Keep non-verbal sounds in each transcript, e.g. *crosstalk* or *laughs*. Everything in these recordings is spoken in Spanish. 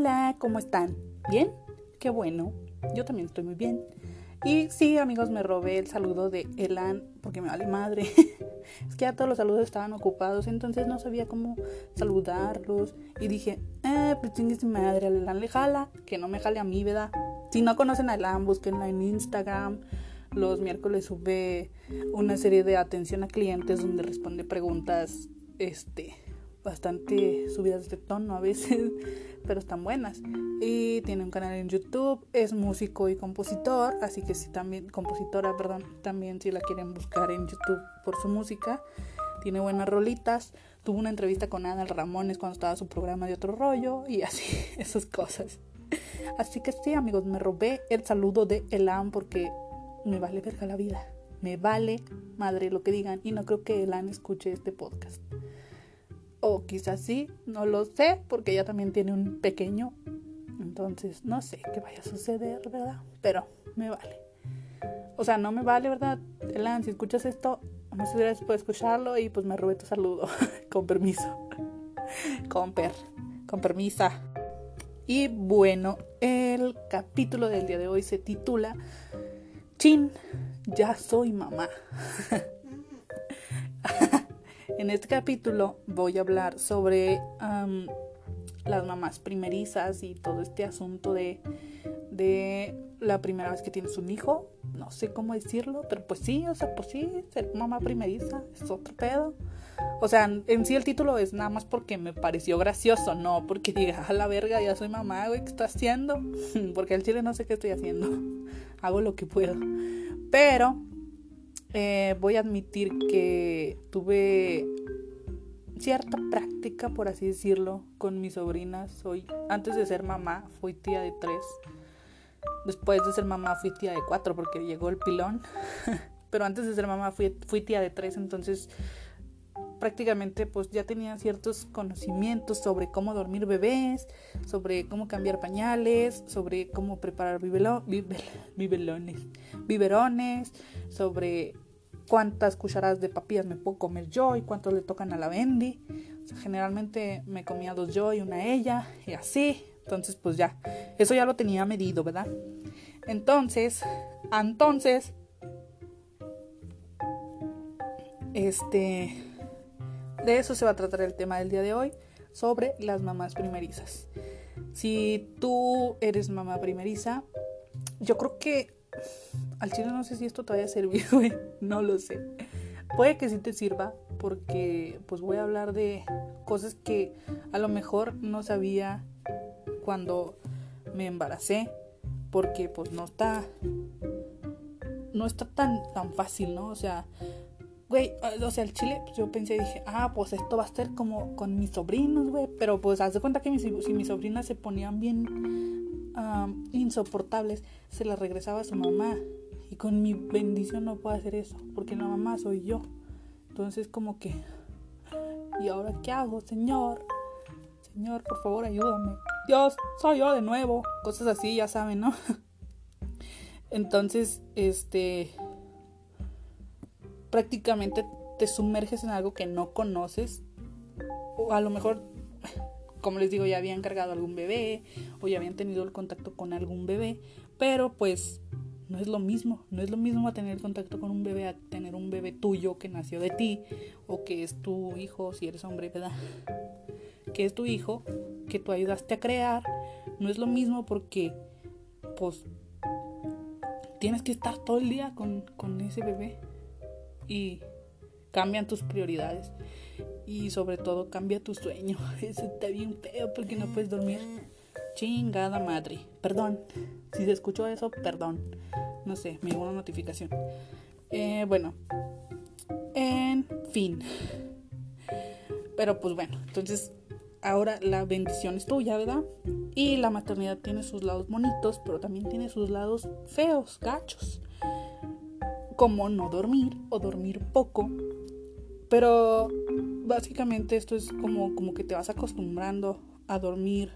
Hola, ¿cómo están? ¿Bien? Qué bueno. Yo también estoy muy bien. Y sí, amigos, me robé el saludo de Elan porque me vale madre. *laughs* es que ya todos los saludos estaban ocupados, entonces no sabía cómo saludarlos. Y dije, eh, pues chingue madre, a Elan le jala, que no me jale a mí, ¿verdad? Si no conocen a Elan, búsquenla en Instagram. Los miércoles sube una serie de atención a clientes donde responde preguntas, este, bastante subidas de tono a veces, *laughs* pero están buenas. Y tiene un canal en YouTube, es músico y compositor, así que si también, compositora, perdón, también si la quieren buscar en YouTube por su música, tiene buenas rolitas. Tuvo una entrevista con Ana Ramones cuando estaba su programa de otro rollo y así, *laughs* esas cosas. Así que sí, amigos, me robé el saludo de Elan porque me vale verga la vida. Me vale madre lo que digan y no creo que Elan escuche este podcast. O quizás sí, no lo sé, porque ella también tiene un pequeño. Entonces, no sé qué vaya a suceder, ¿verdad? Pero me vale. O sea, no me vale, ¿verdad? Elan, si escuchas esto, muchas gracias por escucharlo y pues me robé tu saludo. *laughs* con permiso. con per. Con permisa. Y bueno, el capítulo del día de hoy se titula Chin, ya soy mamá. *laughs* En este capítulo voy a hablar sobre las mamás primerizas y todo este asunto de, de la primera vez que tienes un hijo. No sé cómo decirlo, pero pues sí, o sea, pues sí, ser mamá primeriza es otro pedo. O sea, en sí el título es nada más porque me pareció gracioso, no porque diga, a la verga, ya soy mamá, güey, ¿qué estoy haciendo? *laughs* porque al chile no sé qué estoy haciendo. *laughs* Hago lo que puedo. Pero eh, voy a admitir que tuve cierta práctica, por así decirlo, con mis sobrinas. Soy, antes de ser mamá, fui tía de tres. Después de ser mamá, fui tía de cuatro porque llegó el pilón. *laughs* Pero antes de ser mamá, fui, fui tía de tres. Entonces, prácticamente, pues ya tenía ciertos conocimientos sobre cómo dormir bebés, sobre cómo cambiar pañales, sobre cómo preparar *laughs* bibelones, biberones, sobre cuántas cucharadas de papillas me puedo comer yo y cuántos le tocan a la Bendy. generalmente me comía dos yo y una ella y así. Entonces, pues ya, eso ya lo tenía medido, ¿verdad? Entonces, entonces, este, de eso se va a tratar el tema del día de hoy, sobre las mamás primerizas. Si tú eres mamá primeriza, yo creo que al chile no sé si esto te vaya a servir, güey. No lo sé. Puede que sí te sirva porque pues voy a hablar de cosas que a lo mejor no sabía cuando me embaracé porque pues no está no está tan tan fácil, ¿no? O sea, güey, o sea, el chile, pues yo pensé, dije, ah, pues esto va a ser como con mis sobrinos, güey, pero pues haz de cuenta que si mis sobrinas se ponían bien insoportables, se las regresaba a su mamá y con mi bendición no puedo hacer eso, porque la mamá soy yo. Entonces como que, ¿y ahora qué hago, Señor? Señor, por favor, ayúdame. Dios, soy yo de nuevo. Cosas así, ya saben, ¿no? *laughs* Entonces, este, prácticamente te sumerges en algo que no conoces. O a lo mejor, como les digo, ya habían cargado algún bebé o ya habían tenido el contacto con algún bebé. Pero pues no es lo mismo, no es lo mismo tener contacto con un bebé a tener un bebé tuyo que nació de ti o que es tu hijo, si eres hombre, ¿verdad? Que es tu hijo, que tú ayudaste a crear. No es lo mismo porque, pues, tienes que estar todo el día con, con ese bebé y cambian tus prioridades y sobre todo cambia tu sueño. *laughs* Eso está bien feo porque no puedes dormir. Chingada madre. Perdón. Si se escuchó eso, perdón. No sé, me llegó una notificación. Eh, bueno, en fin. Pero pues bueno, entonces ahora la bendición es tuya, ¿verdad? Y la maternidad tiene sus lados bonitos, pero también tiene sus lados feos, gachos. Como no dormir o dormir poco. Pero básicamente esto es como, como que te vas acostumbrando a dormir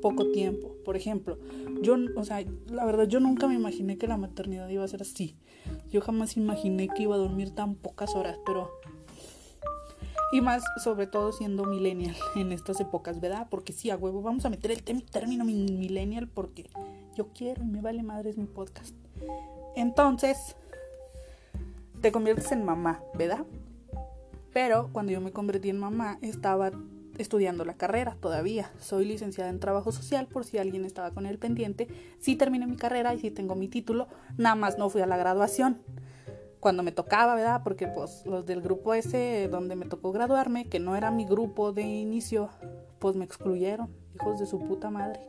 poco tiempo. Por ejemplo, yo, o sea, la verdad yo nunca me imaginé que la maternidad iba a ser así. Yo jamás imaginé que iba a dormir tan pocas horas, pero... Y más, sobre todo siendo millennial *laughs* en estas épocas, ¿verdad? Porque sí, a huevo, vamos a meter el término millennial porque yo quiero y me vale madre es mi podcast. Entonces, te conviertes en mamá, ¿verdad? Pero cuando yo me convertí en mamá, estaba estudiando la carrera todavía. Soy licenciada en trabajo social, por si alguien estaba con el pendiente. Sí terminé mi carrera y sí tengo mi título, nada más no fui a la graduación cuando me tocaba, ¿verdad? Porque pues los del grupo ese donde me tocó graduarme, que no era mi grupo de inicio, pues me excluyeron, hijos de su puta madre.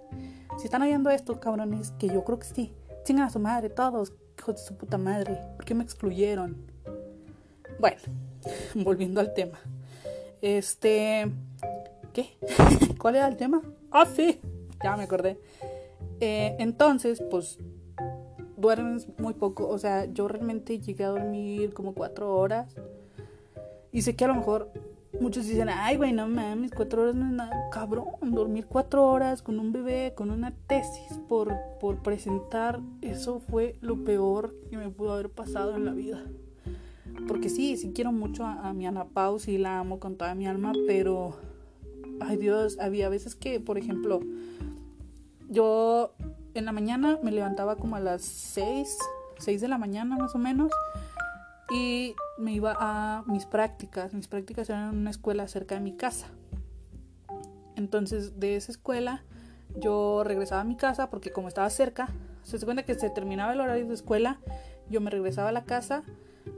Si están oyendo esto, cabrones, que yo creo que sí, chingan a su madre, todos, hijos de su puta madre, ¿por qué me excluyeron? Bueno, *laughs* volviendo al tema. Este, ¿qué? *laughs* ¿Cuál era el tema? Ah, sí, ya me acordé. Eh, entonces, pues duermes muy poco. O sea, yo realmente llegué a dormir como cuatro horas. Y sé que a lo mejor muchos dicen, ay, güey, no mames, cuatro horas no es nada. Cabrón, dormir cuatro horas con un bebé, con una tesis por, por presentar, eso fue lo peor que me pudo haber pasado en la vida. Porque sí, sí quiero mucho a, a mi Ana Pau, sí la amo con toda mi alma, pero, ay Dios, había veces que, por ejemplo, yo en la mañana me levantaba como a las 6, 6 de la mañana más o menos y me iba a mis prácticas. Mis prácticas eran en una escuela cerca de mi casa. Entonces de esa escuela yo regresaba a mi casa porque como estaba cerca, se cuenta que se terminaba el horario de escuela, yo me regresaba a la casa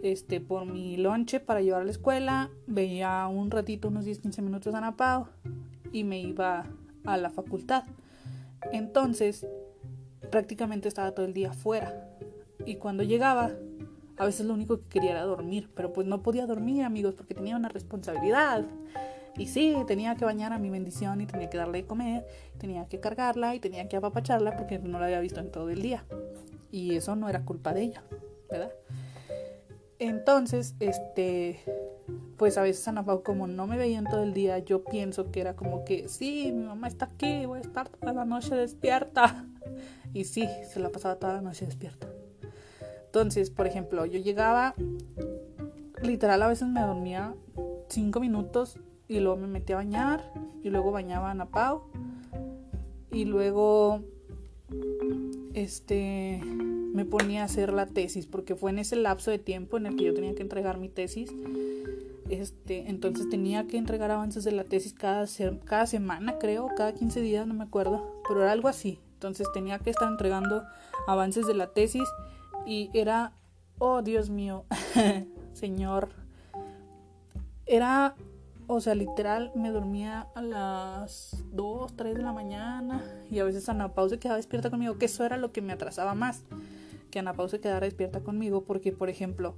este, por mi lonche para llevar a la escuela, veía un ratito, unos 10-15 minutos a Napao y me iba a la facultad. Entonces, prácticamente estaba todo el día fuera. Y cuando llegaba, a veces lo único que quería era dormir, pero pues no podía dormir, amigos, porque tenía una responsabilidad. Y sí, tenía que bañar a mi bendición y tenía que darle de comer, tenía que cargarla y tenía que apapacharla porque no la había visto en todo el día. Y eso no era culpa de ella, ¿verdad? Entonces, este, pues a veces Ana Pau como no me veían todo el día, yo pienso que era como que, sí, mi mamá está aquí, voy a estar toda la noche despierta. *laughs* Y sí, se la pasaba toda la noche despierta. Entonces, por ejemplo, yo llegaba, literal a veces me dormía cinco minutos y luego me metía a bañar y luego bañaba a Ana Pau y luego este me ponía a hacer la tesis porque fue en ese lapso de tiempo en el que yo tenía que entregar mi tesis este entonces tenía que entregar avances de la tesis cada, cada semana creo cada 15 días no me acuerdo pero era algo así. Entonces tenía que estar entregando avances de la tesis y era, oh Dios mío, *laughs* señor, era, o sea, literal me dormía a las 2, 3 de la mañana y a veces Ana Pau se quedaba despierta conmigo, que eso era lo que me atrasaba más, que Ana Pau se quedara despierta conmigo porque, por ejemplo,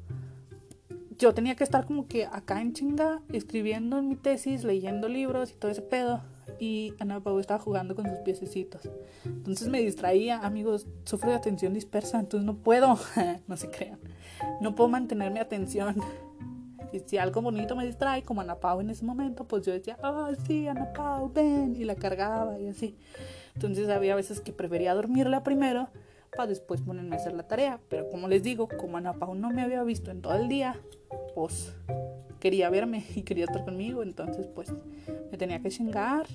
yo tenía que estar como que acá en chinga, escribiendo en mi tesis, leyendo libros y todo ese pedo y Ana Pau estaba jugando con sus piececitos. Entonces me distraía, amigos, sufro de atención dispersa, entonces no puedo, *laughs* no se crean, no puedo mantener mi atención. Y si algo bonito me distrae, como Ana Pau en ese momento, pues yo decía, ah, sí, Ana Pau, ven, y la cargaba y así. Entonces había veces que prefería dormirla primero para después ponerme a hacer la tarea. Pero como les digo, como Ana Pau no me había visto en todo el día, pues quería verme y quería estar conmigo, entonces pues me tenía que chingar.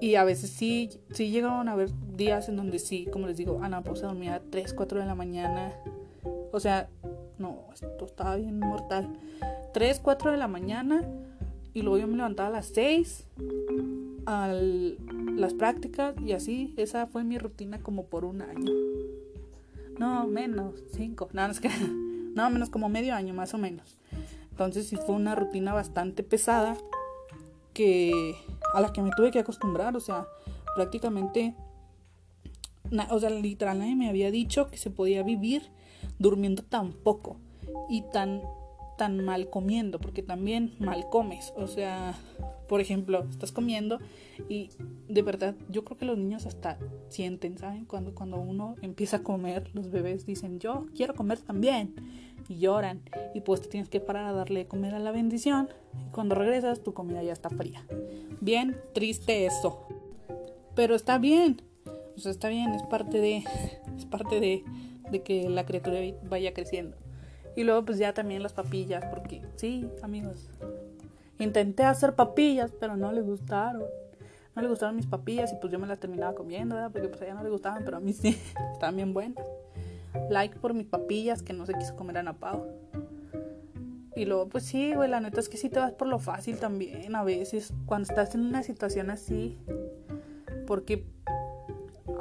Y a veces sí, sí llegaron a haber días en donde sí, como les digo, Ana pues se dormía a 3, 4 de la mañana. O sea, no, esto estaba bien mortal. 3, 4 de la mañana y luego yo me levantaba a las 6 a las prácticas y así, esa fue mi rutina como por un año. No, menos, 5, no, es que, *laughs* no, menos como medio año más o menos. Entonces sí fue una rutina bastante pesada que a la que me tuve que acostumbrar, o sea, prácticamente, o sea, literal nadie me había dicho que se podía vivir durmiendo tan poco y tan tan mal comiendo, porque también mal comes, o sea, por ejemplo, estás comiendo y de verdad yo creo que los niños hasta sienten, ¿saben? Cuando cuando uno empieza a comer, los bebés dicen, "Yo quiero comer también." y lloran y pues te tienes que parar a darle de comer a la bendición y cuando regresas tu comida ya está fría. Bien triste eso. Pero está bien. O sea, está bien, es parte de es parte de, de que la criatura vaya creciendo. Y luego pues ya también las papillas porque sí, amigos. Intenté hacer papillas, pero no le gustaron. No le gustaron mis papillas y pues yo me las terminaba comiendo, ¿verdad? Porque pues a ella no le gustaban, pero a mí sí. *laughs* Estaban bien buenas. Like por mis papillas que no se quiso comer a Napao. Y luego, pues sí, güey, la neta es que sí te vas por lo fácil también a veces. Cuando estás en una situación así. Porque,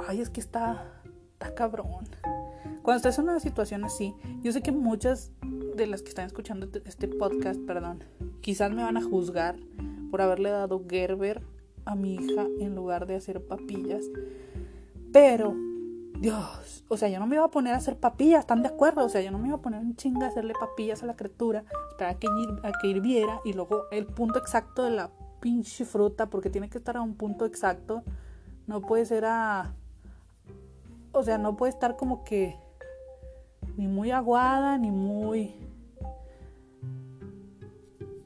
ay, es que está, está cabrón. Cuando estás en una situación así, yo sé que muchas de las que están escuchando este podcast, perdón, quizás me van a juzgar por haberle dado Gerber a mi hija en lugar de hacer papillas. Pero Dios, o sea, yo no me iba a poner a hacer papillas, ¿están de acuerdo? O sea, yo no me iba a poner un chinga a hacerle papillas a la criatura, esperar a que, a que hirviera y luego el punto exacto de la pinche fruta, porque tiene que estar a un punto exacto, no puede ser a... O sea, no puede estar como que ni muy aguada, ni muy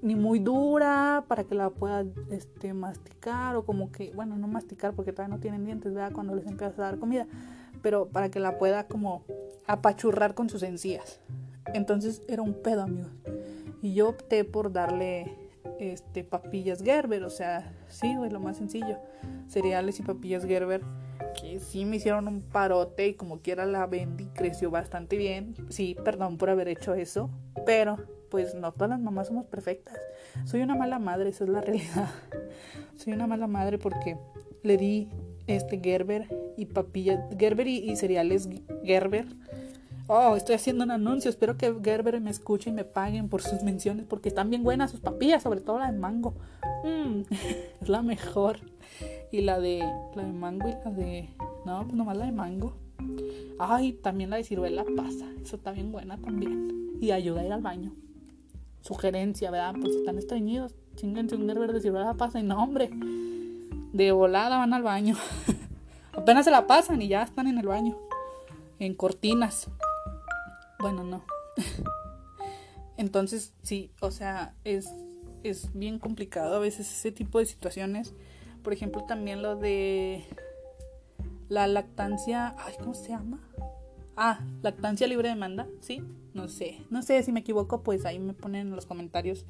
ni muy dura para que la pueda este, masticar o como que, bueno, no masticar porque todavía no tienen dientes, ¿verdad? Cuando les empiezas a dar comida, pero para que la pueda como apachurrar con sus encías. Entonces era un pedo, amigos. Y yo opté por darle este papillas Gerber, o sea, sí, güey, lo más sencillo. Cereales y papillas Gerber que sí me hicieron un parote y como quiera la vendí, creció bastante bien. Sí, perdón por haber hecho eso, pero pues no todas las mamás somos perfectas. Soy una mala madre, esa es la *laughs* realidad. Soy una mala madre porque le di este Gerber y papilla, Gerber y, cereales Gerber. Oh, estoy haciendo un anuncio. Espero que Gerber me escuche y me paguen por sus menciones porque están bien buenas sus papillas, sobre todo la de mango. Mm, *laughs* es la mejor. Y la de la de mango y la de no, pues nomás la de mango. Ay, también la de ciruela pasa. Eso está bien buena también. Y ayuda a ir al baño sugerencia, ¿verdad? Pues están estreñidos, chinguense un Gerber de ciruela pasa y no, hombre, de volada van al baño. *laughs* Apenas se la pasan y ya están en el baño, en cortinas. Bueno, no. *laughs* Entonces, sí, o sea, es, es bien complicado a veces ese tipo de situaciones. Por ejemplo, también lo de la lactancia, ay, ¿cómo se llama? Ah, lactancia libre de demanda, ¿sí? No sé, no sé si me equivoco, pues ahí me ponen en los comentarios.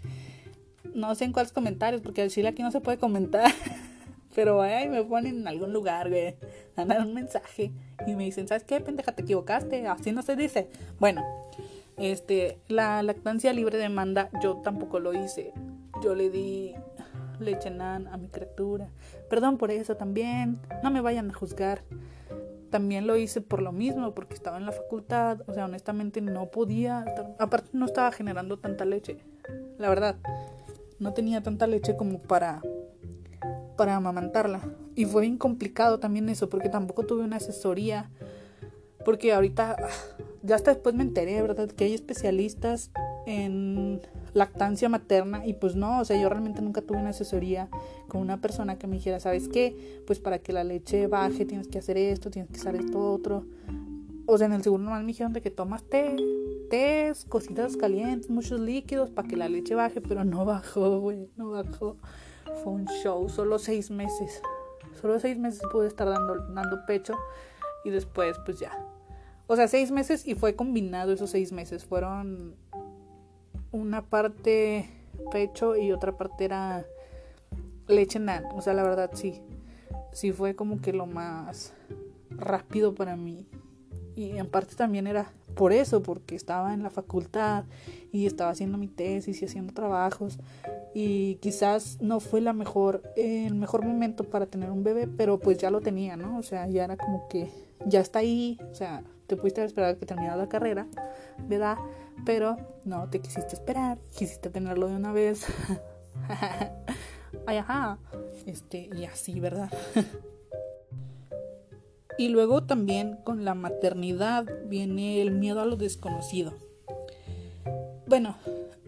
No sé en cuáles comentarios, porque al chile aquí no se puede comentar. *laughs* Pero ahí me ponen en algún lugar, güey. Mandan un mensaje y me dicen, ¿sabes qué, pendeja? Te equivocaste. Así no se dice. Bueno, este, la lactancia libre de demanda, yo tampoco lo hice. Yo le di nan a mi criatura. Perdón por eso también. No me vayan a juzgar también lo hice por lo mismo, porque estaba en la facultad, o sea, honestamente no podía, aparte no estaba generando tanta leche, la verdad, no tenía tanta leche como para para amamantarla. Y fue bien complicado también eso, porque tampoco tuve una asesoría, porque ahorita, ya hasta después me enteré, ¿verdad? Que hay especialistas en lactancia materna y pues no, o sea, yo realmente nunca tuve una asesoría con una persona que me dijera, ¿sabes qué? Pues para que la leche baje tienes que hacer esto, tienes que hacer esto otro. O sea, en el seguro normal me dijeron de que tomas té, té, cositas calientes, muchos líquidos para que la leche baje, pero no bajó, güey, no bajó. Fue un show, solo seis meses. Solo seis meses pude estar dando, dando pecho y después pues ya. O sea, seis meses y fue combinado esos seis meses. Fueron una parte pecho y otra parte era leche nan. O sea, la verdad sí. Sí fue como que lo más rápido para mí. Y en parte también era por eso, porque estaba en la facultad y estaba haciendo mi tesis y haciendo trabajos. Y quizás no fue la mejor, el mejor momento para tener un bebé, pero pues ya lo tenía, ¿no? O sea, ya era como que ya está ahí. O sea, te pudiste esperar que terminara la carrera, ¿verdad? Pero no te quisiste esperar, quisiste tenerlo de una vez. *laughs* Ay, ajá. Este, y así, ¿verdad? *laughs* y luego también con la maternidad viene el miedo a lo desconocido. Bueno,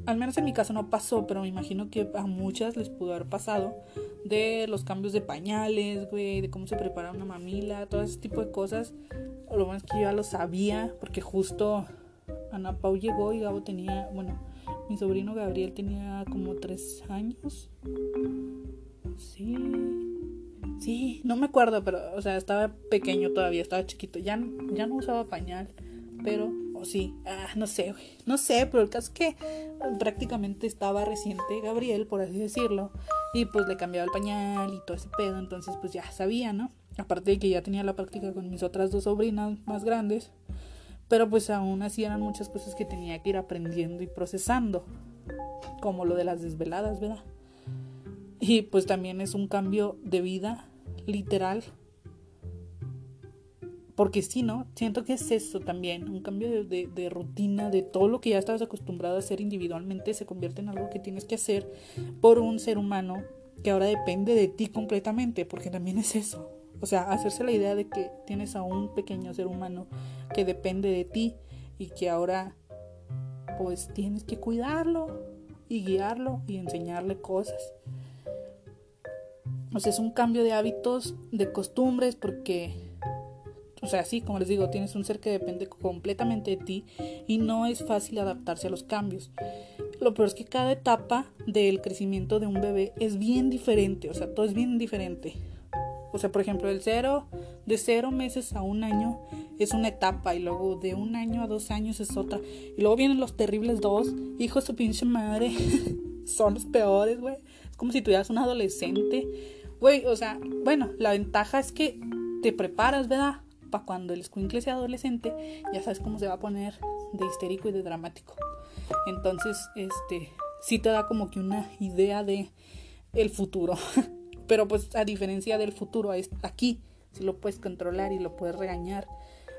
al menos en mi caso no pasó, pero me imagino que a muchas les pudo haber pasado de los cambios de pañales, güey, de cómo se prepara una mamila, todo ese tipo de cosas. Lo bueno es que yo ya lo sabía, porque justo Ana Pau llegó y Gabo tenía, bueno, mi sobrino Gabriel tenía como tres años. Sí. Sí, no me acuerdo, pero, o sea, estaba pequeño todavía, estaba chiquito. Ya, ya no usaba pañal, pero O sí, ah, no sé, güey. No sé, pero el caso es que prácticamente estaba reciente Gabriel, por así decirlo. Y pues le cambiaba el pañal y todo ese pedo. Entonces pues ya sabía, ¿no? Aparte de que ya tenía la práctica con mis otras dos sobrinas más grandes. Pero pues aún así eran muchas cosas que tenía que ir aprendiendo y procesando. Como lo de las desveladas, ¿verdad? Y pues también es un cambio de vida literal porque sí, ¿no? Siento que es eso también, un cambio de, rutina, de todo lo que ya estabas acostumbrado a hacer individualmente se convierte en algo que tienes que hacer por un ser humano que ahora depende de ti completamente, porque también es eso. O sea, hacerse la idea de que tienes a un pequeño ser humano que depende de ti y que ahora pues tienes que cuidarlo y guiarlo y enseñarle cosas. O sea, es un cambio de hábitos, de costumbres, porque o sea, sí, como les digo, tienes un ser que depende completamente de ti y no es fácil adaptarse a los cambios. Lo peor es que cada etapa del crecimiento de un bebé es bien diferente, o sea, todo es bien diferente. O sea, por ejemplo, el cero, de cero meses a un año es una etapa y luego de un año a dos años es otra. Y luego vienen los terribles dos, hijos de pinche madre, *laughs* son los peores, güey. Es como si tuvieras un adolescente. Güey, o sea, bueno, la ventaja es que te preparas, ¿verdad? para cuando el escuincle sea adolescente, ya sabes cómo se va a poner de histérico y de dramático. Entonces, este, sí te da como que una idea de el futuro. *laughs* Pero pues a diferencia del futuro, aquí si lo puedes controlar y lo puedes regañar.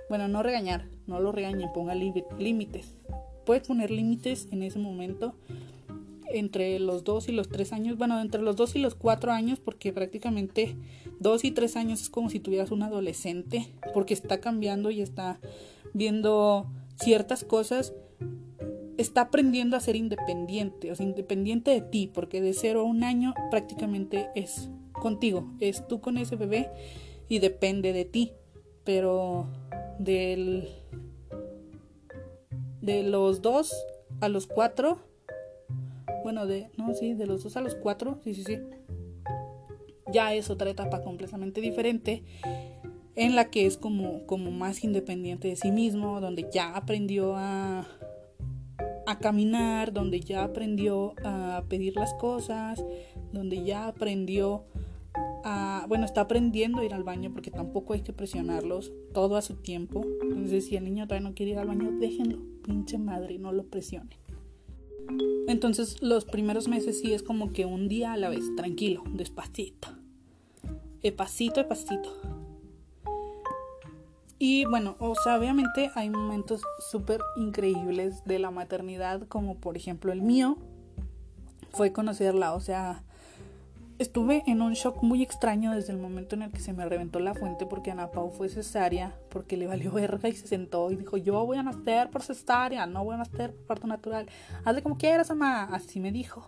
Bueno, no regañar, no lo regañen, ponga límites. Puedes poner límites en ese momento entre los dos y los tres años, bueno, entre los dos y los cuatro años, porque prácticamente dos y tres años es como si tuvieras un adolescente, porque está cambiando y está viendo ciertas cosas, está aprendiendo a ser independiente, o sea, independiente de ti, porque de cero a un año prácticamente es contigo, es tú con ese bebé y depende de ti, pero del de los dos a los cuatro bueno, de, no, sí, de los dos a los cuatro, sí, sí, sí, ya es otra etapa completamente diferente en la que es como, como más independiente de sí mismo, donde ya aprendió a, a caminar, donde ya aprendió a pedir las cosas, donde ya aprendió bueno, está aprendiendo a ir al baño porque tampoco hay que presionarlos todo a su tiempo. Entonces, si el niño todavía no quiere ir al baño, déjenlo, pinche madre, no lo presionen. Entonces los primeros meses sí es como que un día a la vez, tranquilo, despacito. Epacito, epacito. Y bueno, o sea, obviamente hay momentos súper increíbles de la maternidad, como por ejemplo el mío, fue conocerla, o sea, estuve en un shock muy extraño desde el momento en el que se me reventó la fuente porque Ana Pau fue cesárea, porque le valió verga y se sentó y dijo, yo voy a nacer por cesárea, no voy a nacer por parto natural. Hazle como quieras, mamá. Así me dijo.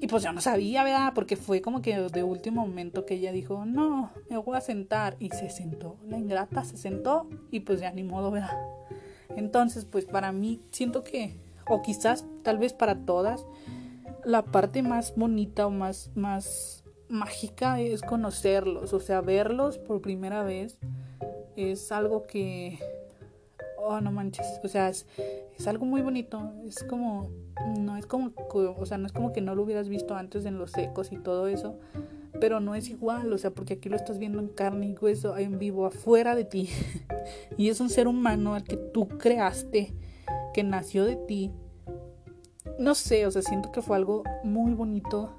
Y pues yo no sabía, ¿verdad? Porque fue como que de último momento que ella dijo, no, me voy a sentar. Y se sentó, la ingrata se sentó y pues ya ni modo, ¿verdad? Entonces, pues para mí, siento que, o quizás tal vez para todas, la parte más bonita o más, más mágica es conocerlos, o sea, verlos por primera vez es algo que, oh, no manches, o sea, es, es algo muy bonito, es como, no es como, o sea, no es como que no lo hubieras visto antes en los ecos y todo eso, pero no es igual, o sea, porque aquí lo estás viendo en carne y hueso, en vivo, afuera de ti, *laughs* y es un ser humano al que tú creaste, que nació de ti, no sé, o sea, siento que fue algo muy bonito,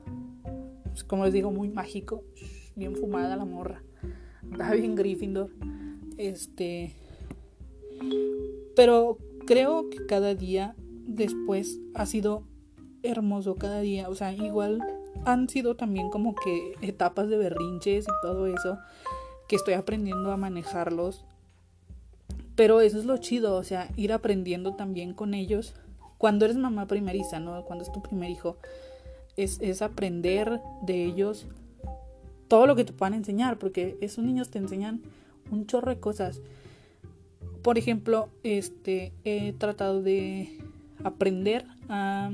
pues, como les digo, muy mágico, bien fumada la morra, estaba bien Gryffindor, este, pero creo que cada día después ha sido hermoso, cada día, o sea, igual han sido también como que etapas de berrinches y todo eso, que estoy aprendiendo a manejarlos, pero eso es lo chido, o sea, ir aprendiendo también con ellos cuando eres mamá primeriza, ¿no? Cuando es tu primer hijo, es, es aprender de ellos todo lo que te puedan enseñar, porque esos niños te enseñan un chorro de cosas. Por ejemplo, este, he tratado de aprender a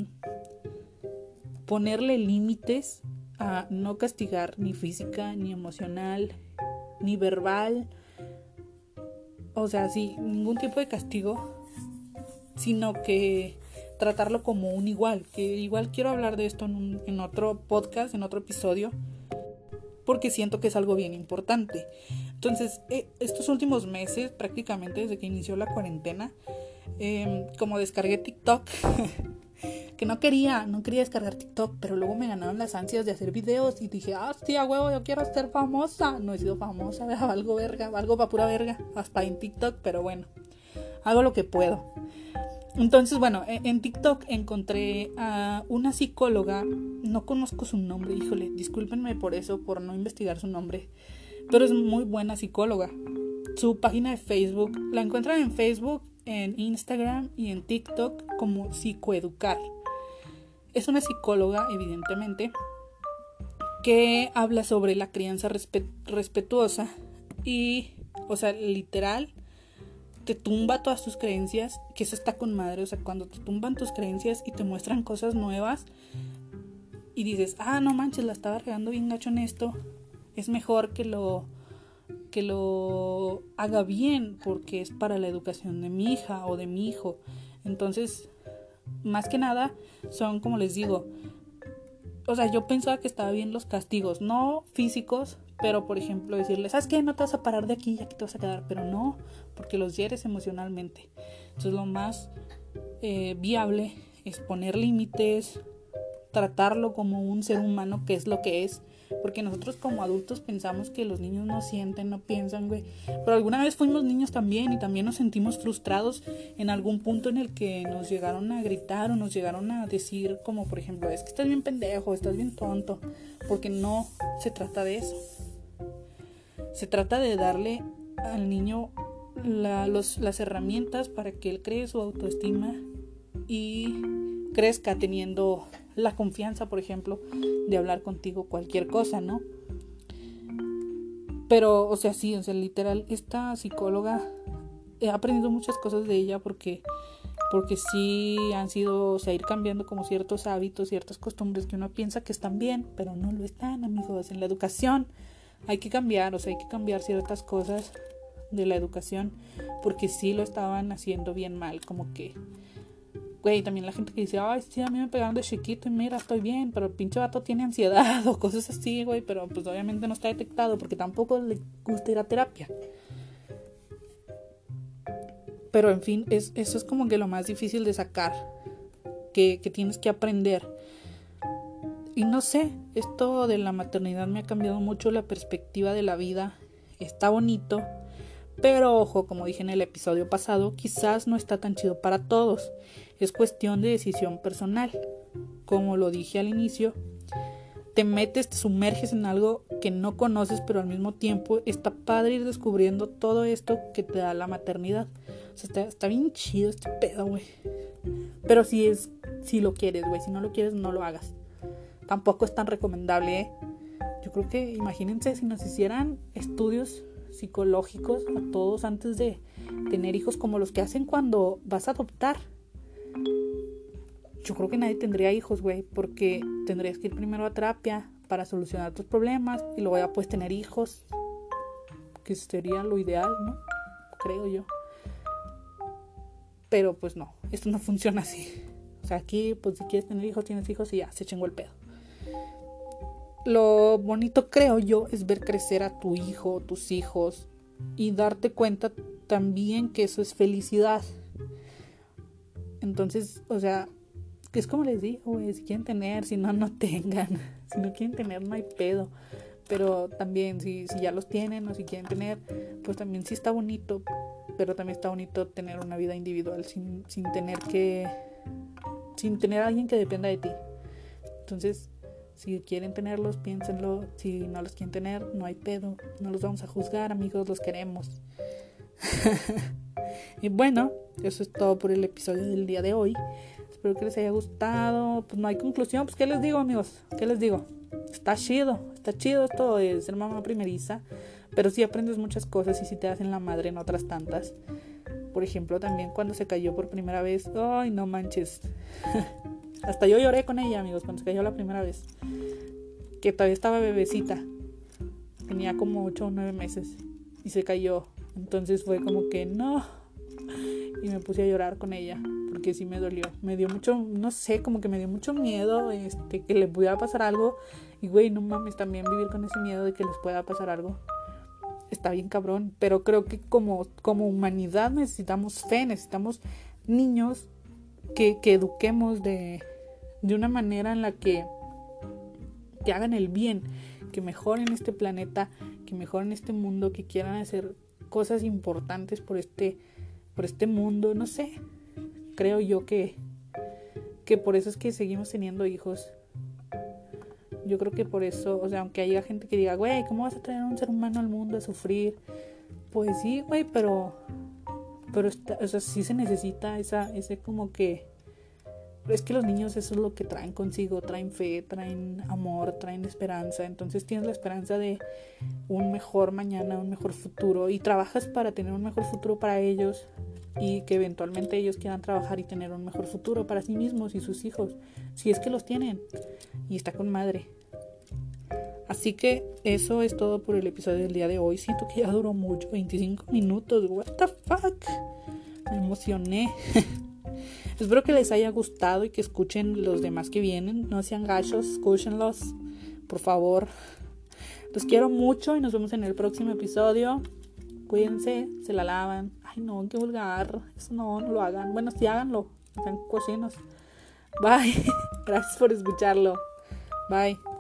ponerle límites a no castigar ni física, ni emocional, ni verbal. O sea, sí, ningún tipo de castigo sino que tratarlo como un igual, que igual quiero hablar de esto en, otro podcast, en otro episodio, porque siento que es algo bien importante. Entonces, eh, estos últimos meses, prácticamente desde que inició la cuarentena, em, como descargué TikTok, *laughs* que no quería, no quería descargar TikTok, pero luego me ganaron las ansias de hacer videos y dije, ah, hostia, huevo, yo quiero ser famosa. No he sido famosa, *laughs* algo verga, algo para pura verga, hasta en TikTok, pero bueno, hago lo que puedo. Entonces, bueno, e, en TikTok encontré a una psicóloga, no conozco su nombre, híjole, discúlpenme por eso, por no investigar su nombre, pero es muy buena psicóloga. Su página de Facebook, la encuentran en Facebook, en Instagram y en TikTok como psicoeducar. Es una psicóloga, evidentemente, que habla sobre la crianza respetuosa y, o sea, literal, te tumba todas tus creencias, que eso está con madre, o sea, cuando te tumban tus creencias y te muestran cosas nuevas y dices, ah, no manches, la estaba regando bien gacho en esto, es mejor que lo que lo haga bien porque es para la educación de mi hija o de mi hijo. Entonces, más que nada, son como les digo, o sea, yo pensaba que estaba bien los castigos, no físicos, pero por ejemplo decirles, ¿sabes qué? No te vas a parar de aquí y aquí te vas a quedar, pero no, porque los hieres emocionalmente. Entonces lo más eh, viable es poner límites, tratarlo como un ser humano que es lo que es. Porque nosotros como adultos pensamos que los niños no sienten, no piensan, güey. Pero alguna vez fuimos niños también y también nos sentimos frustrados en algún punto en el que nos llegaron a gritar o nos llegaron a decir como por ejemplo, es que estás bien pendejo, estás bien tonto. Porque no se trata de eso. Se trata de darle al niño las herramientas para que él cree su autoestima y crezca teniendo la confianza, por ejemplo, de hablar contigo cualquier cosa, ¿no? Pero, o sea, sí, o sea, literal, esta psicóloga, he aprendido muchas cosas de ella porque, porque sí han sido, o sea, ir cambiando como ciertos hábitos, ciertas costumbres que uno piensa que están bien, pero no lo están, amigos. En la educación hay que cambiar, o sea, hay que cambiar ciertas cosas de la educación porque sí lo estaban haciendo bien mal, como que güey, también la gente que dice, ay, sí, a mí me pegaron de chiquito y mira, estoy bien, pero el pinche vato tiene ansiedad *laughs* o cosas así, güey, pero pues obviamente no está detectado porque tampoco le gusta ir a terapia. Pero en fin, es, eso es como que lo más difícil de sacar, que, que tienes que aprender. Y no sé, esto de la maternidad me ha cambiado mucho la perspectiva de la vida. Está bonito, pero ojo, como dije en el episodio pasado, quizás no está tan chido para todos. Es cuestión de decisión personal. Como lo dije al inicio, te metes, te sumerges en algo que no conoces, pero al mismo tiempo está padre ir descubriendo todo esto que te da la maternidad. O sea, está, está bien chido este pedo, güey. Pero si es, si lo quieres, güey. Si no lo quieres, no lo hagas. Tampoco es tan recomendable, ¿eh? Yo creo que, imagínense, si nos hicieran estudios psicológicos a todos antes de tener hijos como los que hacen cuando vas a adoptar. Yo creo que nadie tendría hijos, güey, porque tendrías que ir primero a terapia para solucionar tus problemas y luego ya puedes tener hijos, que sería lo ideal, ¿no? Creo yo. Pero pues no, esto no funciona así. O sea, aquí, pues si quieres tener hijos, tienes hijos y ya, se chingó el pedo lo bonito creo yo es ver crecer a tu hijo, tus hijos y darte cuenta también que eso es felicidad. Entonces, o sea, que es como les digo, güey, si quieren tener, si no, no tengan. *laughs* Si no quieren tener, no hay pedo. Pero también, si, ya los tienen o si quieren tener, pues también sí está bonito. Pero también está bonito tener una vida individual sin, sin tener que. sin tener a alguien que dependa de ti. Entonces, si quieren tenerlos, piénsenlo. Si no los quieren tener, no hay pedo. No los vamos a juzgar, amigos, los queremos. *laughs* y bueno, eso es todo por el episodio del día de hoy. Espero que les haya gustado. Pues no hay conclusión. Pues, ¿qué les digo, amigos? ¿Qué les digo? Está chido. Está chido esto de ser mamá primeriza. Pero sí aprendes muchas cosas y si te hacen la madre en otras tantas. Por ejemplo, también cuando se cayó por primera vez. Ay, no manches. *laughs* Hasta yo lloré con ella, amigos, cuando se cayó la primera vez. Que todavía estaba bebecita. Tenía como 8 o 9 meses. Y se cayó. Entonces fue como que no. Y me puse a llorar con ella. porque sí me dolió. Me dio mucho, no sé, como que me dio mucho miedo este, que le pudiera pasar algo. Y güey, no mames, también vivir con ese miedo de que les pueda pasar algo. Está bien cabrón. Pero creo que como, como humanidad necesitamos fe, necesitamos niños que, que eduquemos de, de una manera en la que, que hagan el bien, que mejoren este planeta, que mejoren este mundo, que quieran hacer cosas importantes por este, por este mundo, no sé. Creo yo que, que por eso es que seguimos teniendo hijos. Yo creo que por eso, o sea, aunque haya gente que diga, güey, ¿cómo vas a traer a un ser humano al mundo a sufrir? Pues sí, güey, pero, pero o sea, sí se necesita esa, ese como que es que los niños eso es lo que traen consigo, traen fe, traen amor, traen esperanza. Entonces tienes la esperanza de un mejor mañana, un mejor futuro y trabajas para tener un mejor futuro para ellos y que eventualmente ellos quieran trabajar y tener un mejor futuro para sí mismos y sus hijos, si es que los tienen. Y está con madre. Así que eso es todo por el episodio del día de hoy. Siento que ya duró mucho, 25 minutos. What the fuck? Me emocioné. *laughs* Espero que les haya gustado y que escuchen los demás que vienen. No sean gachos, escúchenlos, por favor. Los quiero mucho y nos vemos en el próximo episodio. Cuídense, se la lavan. Ay, no, qué vulgar. Eso no, no lo hagan. Bueno, sí háganlo. Sean cocinos. Bye. *laughs* Gracias por escucharlo. Bye.